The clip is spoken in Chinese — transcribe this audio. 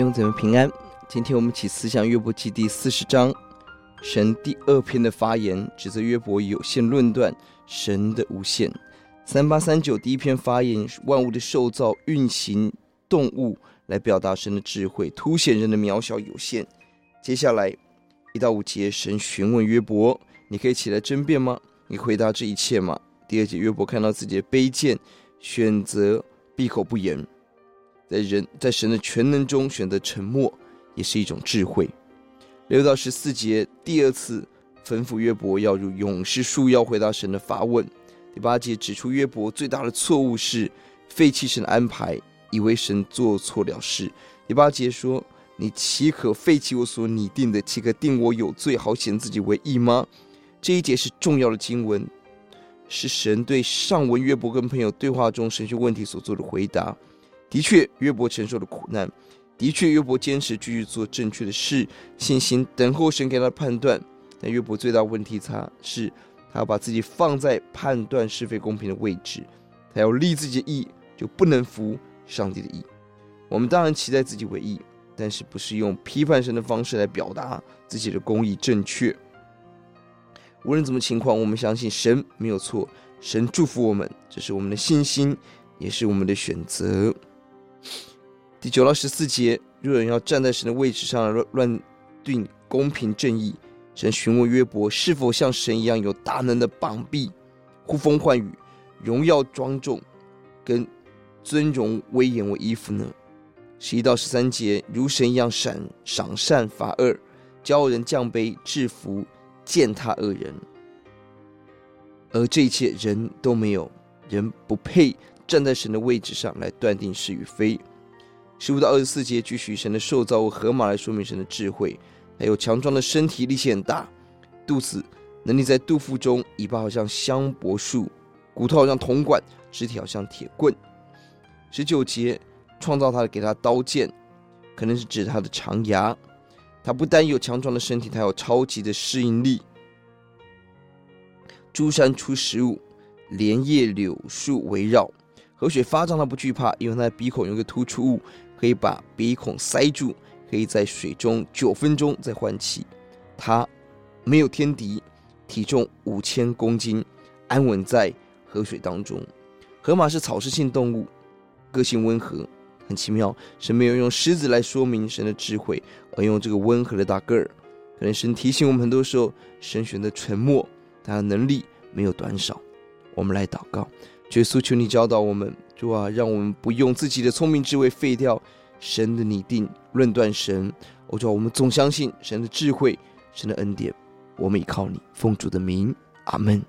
弟兄姊妹平安，今天我们起思想约伯记第四十章，神第二篇的发言，指责约伯有限论断神的无限。三八三九第一篇发言，万物的受造、运行、动物，来表达神的智慧，凸显人的渺小有限。接下来一到五节，神询问约伯：“你可以起来争辩吗？你回答这一切吗？”第二节，约伯看到自己的卑贱，选择闭口不言。在人，在神的全能中选择沉默，也是一种智慧。六到十四节，第二次吩咐约伯要如勇士树要回答神的发问。第八节指出约伯最大的错误是废弃神的安排，以为神做错了事。第八节说：“你岂可废弃我所拟定的？岂可定我有罪，好显自己为义吗？”这一节是重要的经文，是神对上文约伯跟朋友对话中神学问题所做的回答。的确，约伯承受了苦难；的确，约伯坚持继续做正确的事，信心等候神给他的判断。但约伯最大问题，他是他要把自己放在判断是非公平的位置，他要立自己的义，就不能服上帝的义。我们当然期待自己为义，但是不是用批判神的方式来表达自己的公义正确。无论怎么情况，我们相信神没有错，神祝福我们，这是我们的信心，也是我们的选择。第九到十四节，若人要站在神的位置上乱乱定公平正义，神询问约伯是否像神一样有大能的膀臂、呼风唤雨、荣耀庄重跟尊荣威严为衣服呢？十一到十三节，如神一样赏赏善罚恶，教人降卑，制服践踏恶人，而这一切人都没有，人不配。站在神的位置上来断定是与非。十五到二十四节，继续神的受造物河马来说明神的智慧，还有强壮的身体，力气很大，肚子能力在肚腹中，尾巴好像香柏树，骨头好像铜管，肢体好像铁棍。十九节，创造他的给他刀剑，可能是指他的长牙。他不单有强壮的身体，他有超级的适应力。诸山出食物，莲叶柳树围绕。河水发胀，他不惧怕，因为他的鼻孔有一个突出物，可以把鼻孔塞住，可以在水中九分钟再换气。他没有天敌，体重五千公斤，安稳在河水当中。河马是草食性动物，个性温和，很奇妙。神没有用狮子来说明神的智慧，而用这个温和的大个儿。可能神提醒我们，很多时候神选择沉默，他的能力没有短少。我们来祷告。耶稣，求你教导我们，主啊，让我们不用自己的聪明智慧废掉神的拟定，论断神。我主，我们总相信神的智慧，神的恩典。我们依靠你，奉主的名，阿门。